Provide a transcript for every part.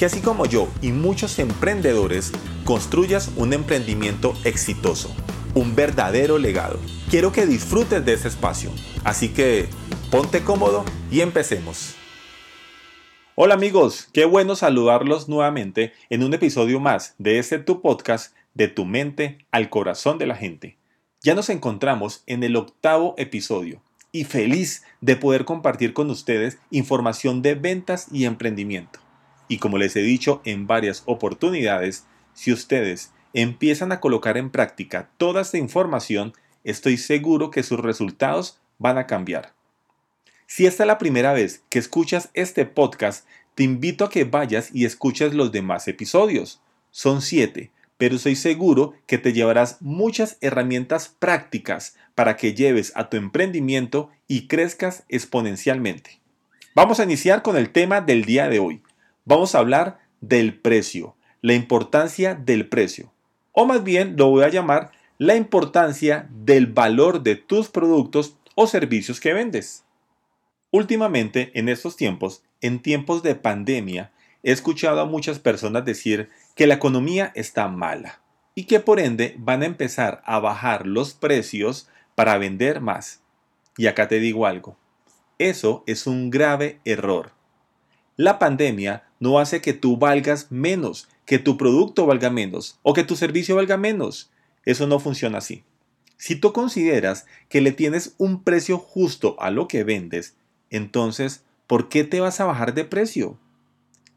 que así como yo y muchos emprendedores construyas un emprendimiento exitoso, un verdadero legado. Quiero que disfrutes de ese espacio, así que ponte cómodo y empecemos. Hola amigos, qué bueno saludarlos nuevamente en un episodio más de este tu podcast de tu mente al corazón de la gente. Ya nos encontramos en el octavo episodio y feliz de poder compartir con ustedes información de ventas y emprendimiento. Y como les he dicho en varias oportunidades, si ustedes empiezan a colocar en práctica toda esta información, estoy seguro que sus resultados van a cambiar. Si esta es la primera vez que escuchas este podcast, te invito a que vayas y escuches los demás episodios. Son siete, pero estoy seguro que te llevarás muchas herramientas prácticas para que lleves a tu emprendimiento y crezcas exponencialmente. Vamos a iniciar con el tema del día de hoy, vamos a hablar del precio, la importancia del precio. O más bien lo voy a llamar la importancia del valor de tus productos o servicios que vendes. Últimamente, en estos tiempos, en tiempos de pandemia, he escuchado a muchas personas decir que la economía está mala y que por ende van a empezar a bajar los precios para vender más. Y acá te digo algo, eso es un grave error. La pandemia no hace que tú valgas menos, que tu producto valga menos o que tu servicio valga menos. Eso no funciona así. Si tú consideras que le tienes un precio justo a lo que vendes, entonces, ¿por qué te vas a bajar de precio?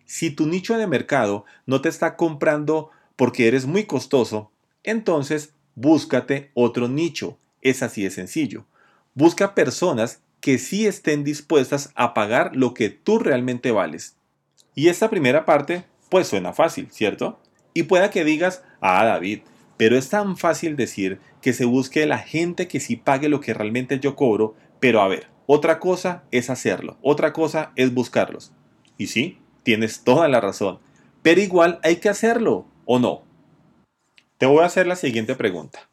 Si tu nicho de mercado no te está comprando porque eres muy costoso, entonces búscate otro nicho. Es así de sencillo. Busca personas que sí estén dispuestas a pagar lo que tú realmente vales. Y esta primera parte, pues suena fácil, ¿cierto? Y pueda que digas, ah, David, pero es tan fácil decir que se busque la gente que sí pague lo que realmente yo cobro, pero a ver, otra cosa es hacerlo, otra cosa es buscarlos. Y sí, tienes toda la razón, pero igual hay que hacerlo, ¿o no? Te voy a hacer la siguiente pregunta.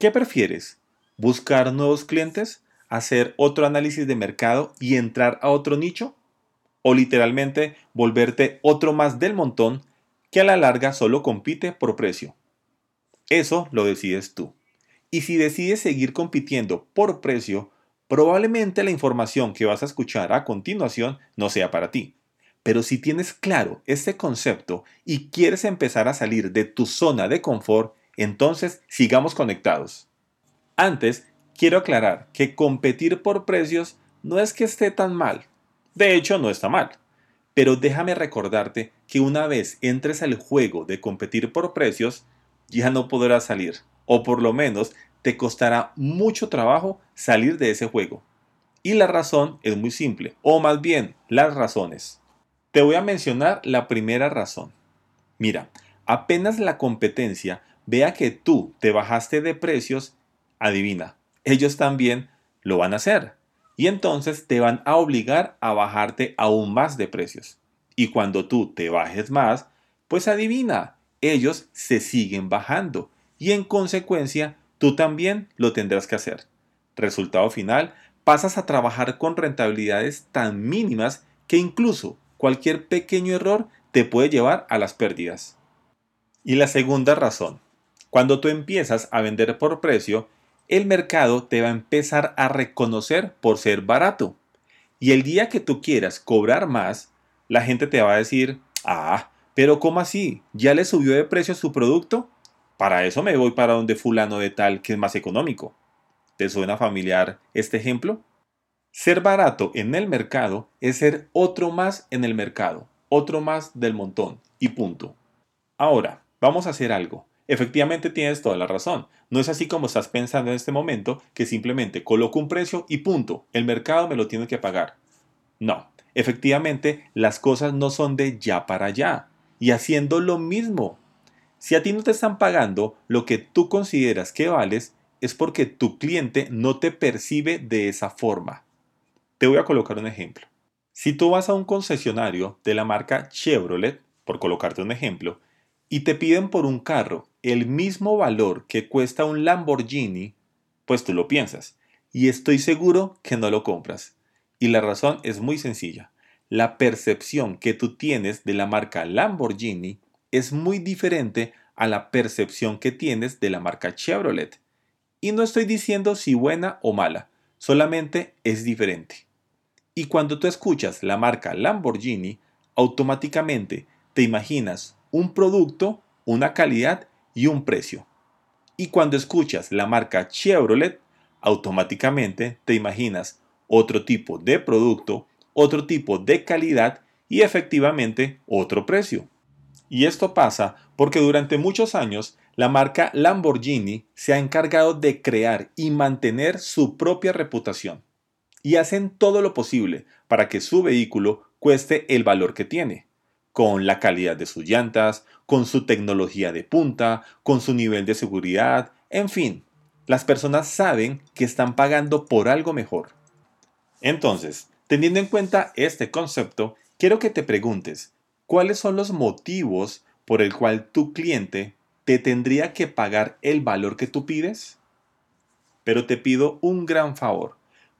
¿Qué prefieres? ¿Buscar nuevos clientes hacer otro análisis de mercado y entrar a otro nicho? ¿O literalmente volverte otro más del montón que a la larga solo compite por precio? Eso lo decides tú. Y si decides seguir compitiendo por precio, probablemente la información que vas a escuchar a continuación no sea para ti. Pero si tienes claro este concepto y quieres empezar a salir de tu zona de confort, entonces sigamos conectados. Antes, Quiero aclarar que competir por precios no es que esté tan mal. De hecho, no está mal. Pero déjame recordarte que una vez entres al juego de competir por precios, ya no podrás salir. O por lo menos te costará mucho trabajo salir de ese juego. Y la razón es muy simple, o más bien las razones. Te voy a mencionar la primera razón. Mira, apenas la competencia vea que tú te bajaste de precios, adivina, ellos también lo van a hacer. Y entonces te van a obligar a bajarte aún más de precios. Y cuando tú te bajes más, pues adivina, ellos se siguen bajando. Y en consecuencia, tú también lo tendrás que hacer. Resultado final, pasas a trabajar con rentabilidades tan mínimas que incluso cualquier pequeño error te puede llevar a las pérdidas. Y la segunda razón, cuando tú empiezas a vender por precio, el mercado te va a empezar a reconocer por ser barato. Y el día que tú quieras cobrar más, la gente te va a decir, ah, pero ¿cómo así? ¿Ya le subió de precio su producto? Para eso me voy para donde fulano de tal que es más económico. ¿Te suena familiar este ejemplo? Ser barato en el mercado es ser otro más en el mercado, otro más del montón y punto. Ahora, vamos a hacer algo. Efectivamente tienes toda la razón. No es así como estás pensando en este momento, que simplemente coloco un precio y punto, el mercado me lo tiene que pagar. No, efectivamente las cosas no son de ya para allá. y haciendo lo mismo. Si a ti no te están pagando lo que tú consideras que vales, es porque tu cliente no te percibe de esa forma. Te voy a colocar un ejemplo. Si tú vas a un concesionario de la marca Chevrolet, por colocarte un ejemplo, y te piden por un carro el mismo valor que cuesta un Lamborghini, pues tú lo piensas. Y estoy seguro que no lo compras. Y la razón es muy sencilla. La percepción que tú tienes de la marca Lamborghini es muy diferente a la percepción que tienes de la marca Chevrolet. Y no estoy diciendo si buena o mala, solamente es diferente. Y cuando tú escuchas la marca Lamborghini, automáticamente te imaginas un producto, una calidad y un precio. Y cuando escuchas la marca Chevrolet, automáticamente te imaginas otro tipo de producto, otro tipo de calidad y efectivamente otro precio. Y esto pasa porque durante muchos años la marca Lamborghini se ha encargado de crear y mantener su propia reputación. Y hacen todo lo posible para que su vehículo cueste el valor que tiene con la calidad de sus llantas, con su tecnología de punta, con su nivel de seguridad, en fin, las personas saben que están pagando por algo mejor. Entonces, teniendo en cuenta este concepto, quiero que te preguntes, ¿cuáles son los motivos por el cual tu cliente te tendría que pagar el valor que tú pides? Pero te pido un gran favor,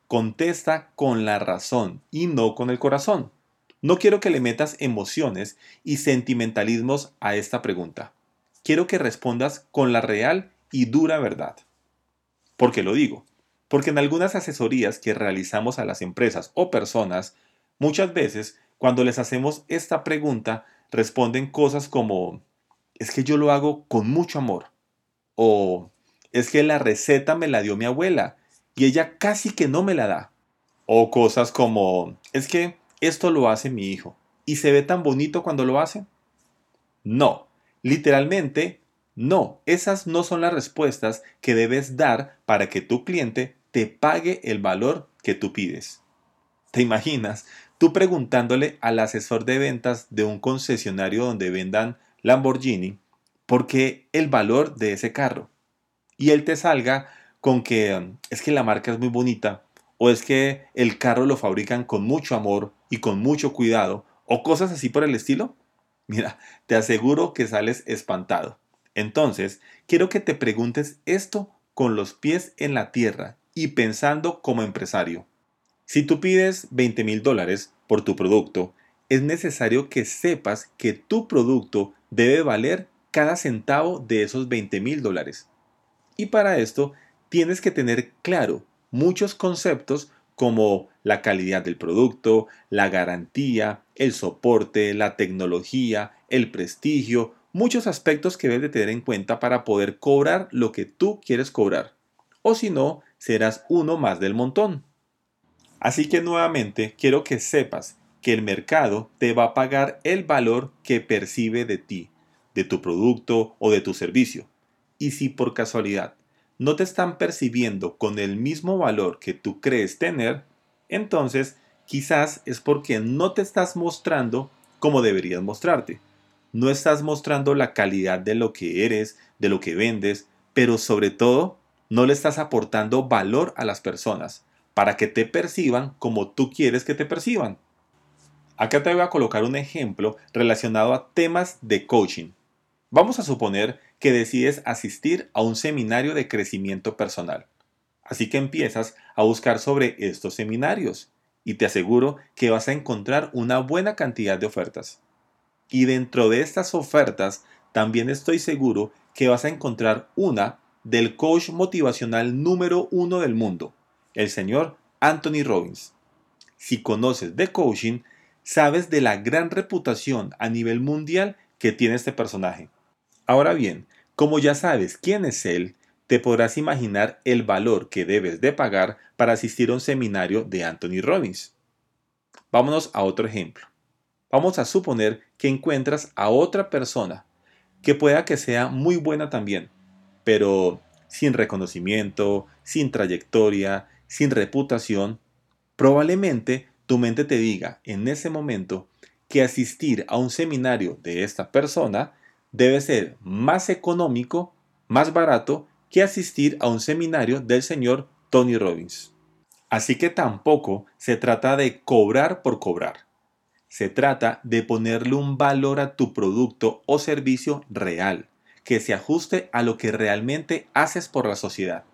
contesta con la razón y no con el corazón. No quiero que le metas emociones y sentimentalismos a esta pregunta. Quiero que respondas con la real y dura verdad. ¿Por qué lo digo? Porque en algunas asesorías que realizamos a las empresas o personas, muchas veces cuando les hacemos esta pregunta responden cosas como, es que yo lo hago con mucho amor. O es que la receta me la dio mi abuela y ella casi que no me la da. O cosas como, es que esto lo hace mi hijo. ¿Y se ve tan bonito cuando lo hace? No, literalmente no. Esas no son las respuestas que debes dar para que tu cliente te pague el valor que tú pides. ¿Te imaginas tú preguntándole al asesor de ventas de un concesionario donde vendan Lamborghini por qué el valor de ese carro? Y él te salga con que es que la marca es muy bonita, o es que el carro lo fabrican con mucho amor y con mucho cuidado, o cosas así por el estilo, mira, te aseguro que sales espantado. Entonces, quiero que te preguntes esto con los pies en la tierra y pensando como empresario. Si tú pides 20 mil dólares por tu producto, es necesario que sepas que tu producto debe valer cada centavo de esos 20 mil dólares. Y para esto tienes que tener claro muchos conceptos como la calidad del producto, la garantía, el soporte, la tecnología, el prestigio, muchos aspectos que debes de tener en cuenta para poder cobrar lo que tú quieres cobrar. O si no, serás uno más del montón. Así que nuevamente quiero que sepas que el mercado te va a pagar el valor que percibe de ti, de tu producto o de tu servicio. Y si por casualidad no te están percibiendo con el mismo valor que tú crees tener, entonces quizás es porque no te estás mostrando como deberías mostrarte. No estás mostrando la calidad de lo que eres, de lo que vendes, pero sobre todo no le estás aportando valor a las personas para que te perciban como tú quieres que te perciban. Acá te voy a colocar un ejemplo relacionado a temas de coaching. Vamos a suponer que decides asistir a un seminario de crecimiento personal. Así que empiezas a buscar sobre estos seminarios y te aseguro que vas a encontrar una buena cantidad de ofertas. Y dentro de estas ofertas también estoy seguro que vas a encontrar una del coach motivacional número uno del mundo, el señor Anthony Robbins. Si conoces de coaching, sabes de la gran reputación a nivel mundial que tiene este personaje. Ahora bien, como ya sabes quién es él, te podrás imaginar el valor que debes de pagar para asistir a un seminario de Anthony Robbins. Vámonos a otro ejemplo. Vamos a suponer que encuentras a otra persona que pueda que sea muy buena también, pero sin reconocimiento, sin trayectoria, sin reputación, probablemente tu mente te diga en ese momento que asistir a un seminario de esta persona debe ser más económico, más barato que asistir a un seminario del señor Tony Robbins. Así que tampoco se trata de cobrar por cobrar. Se trata de ponerle un valor a tu producto o servicio real, que se ajuste a lo que realmente haces por la sociedad.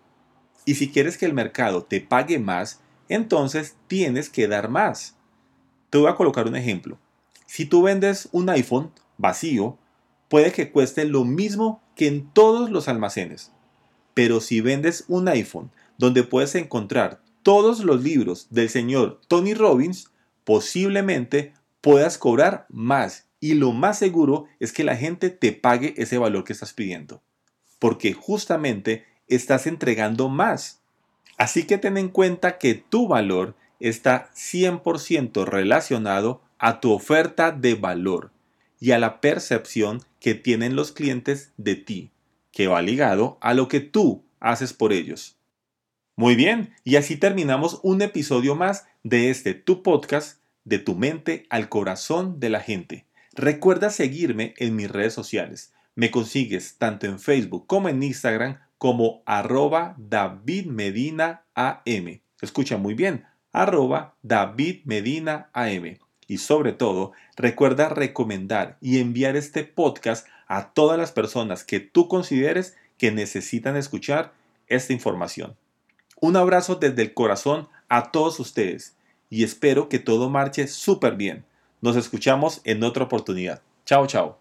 Y si quieres que el mercado te pague más, entonces tienes que dar más. Te voy a colocar un ejemplo. Si tú vendes un iPhone vacío, puede que cueste lo mismo que en todos los almacenes. Pero si vendes un iPhone donde puedes encontrar todos los libros del señor Tony Robbins, posiblemente puedas cobrar más y lo más seguro es que la gente te pague ese valor que estás pidiendo. Porque justamente estás entregando más. Así que ten en cuenta que tu valor está 100% relacionado a tu oferta de valor y a la percepción que tienen los clientes de ti, que va ligado a lo que tú haces por ellos. Muy bien, y así terminamos un episodio más de este tu podcast de tu mente al corazón de la gente. Recuerda seguirme en mis redes sociales. Me consigues tanto en Facebook como en Instagram como arroba David Medina AM. Escucha muy bien, arroba David Medina AM. Y sobre todo, recuerda recomendar y enviar este podcast a todas las personas que tú consideres que necesitan escuchar esta información. Un abrazo desde el corazón a todos ustedes y espero que todo marche súper bien. Nos escuchamos en otra oportunidad. Chao, chao.